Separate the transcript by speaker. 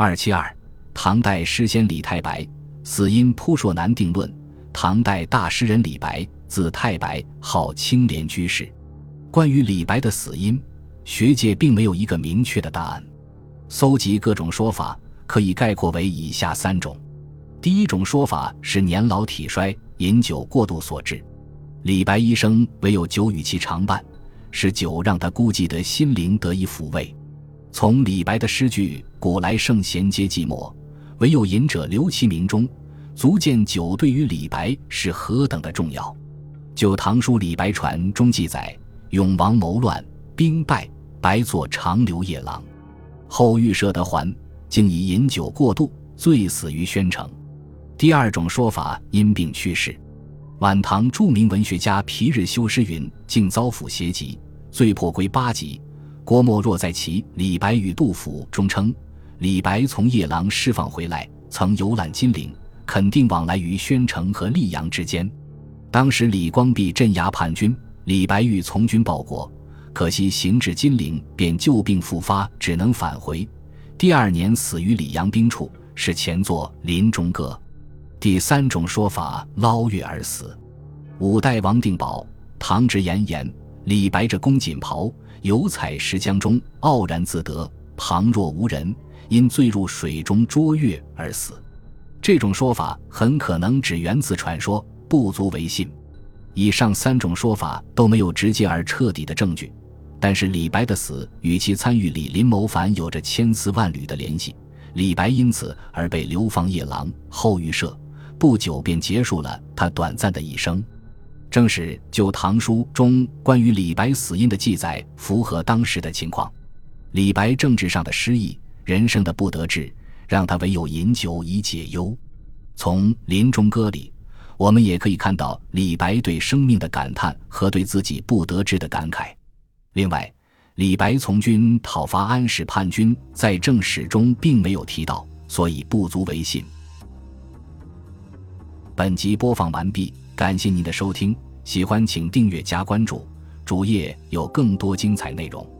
Speaker 1: 二七二，唐代诗仙李太白死因扑朔难定论。唐代大诗人李白，字太白，号青莲居士。关于李白的死因，学界并没有一个明确的答案。搜集各种说法，可以概括为以下三种：第一种说法是年老体衰、饮酒过度所致。李白一生唯有酒与其常伴，是酒让他孤寂的心灵得以抚慰。从李白的诗句“古来圣贤皆寂寞，唯有饮者留其名”中。足见酒对于李白是何等的重要。就《唐书·李白传》中记载：“永王谋乱，兵败，白作长留夜郎。后遇舍得还，竟以饮酒过度，醉死于宣城。”第二种说法因病去世。晚唐著名文学家皮日休诗云：“竟遭府邪疾，醉破归八级。”郭沫若在其《李白与杜甫》中称：“李白从夜郎释放回来，曾游览金陵。”肯定往来于宣城和溧阳之间。当时李光弼镇压叛军，李白欲从军报国，可惜行至金陵便旧病复发，只能返回。第二年死于溧阳兵处，是前作《临终歌》。第三种说法，捞月而死。五代王定保、唐直言言，李白着公锦袍，游采石江中，傲然自得，旁若无人，因坠入水中捉月而死。这种说法很可能只源自传说，不足为信。以上三种说法都没有直接而彻底的证据，但是李白的死与其参与李林谋反有着千丝万缕的联系。李白因此而被流放夜郎，后遇赦，不久便结束了他短暂的一生。正是《旧唐书》中关于李白死因的记载符合当时的情况。李白政治上的失意，人生的不得志。让他唯有饮酒以解忧。从《临终歌》里，我们也可以看到李白对生命的感叹和对自己不得志的感慨。另外，李白从军讨伐安史叛军，在正史中并没有提到，所以不足为信。本集播放完毕，感谢您的收听，喜欢请订阅加关注，主页有更多精彩内容。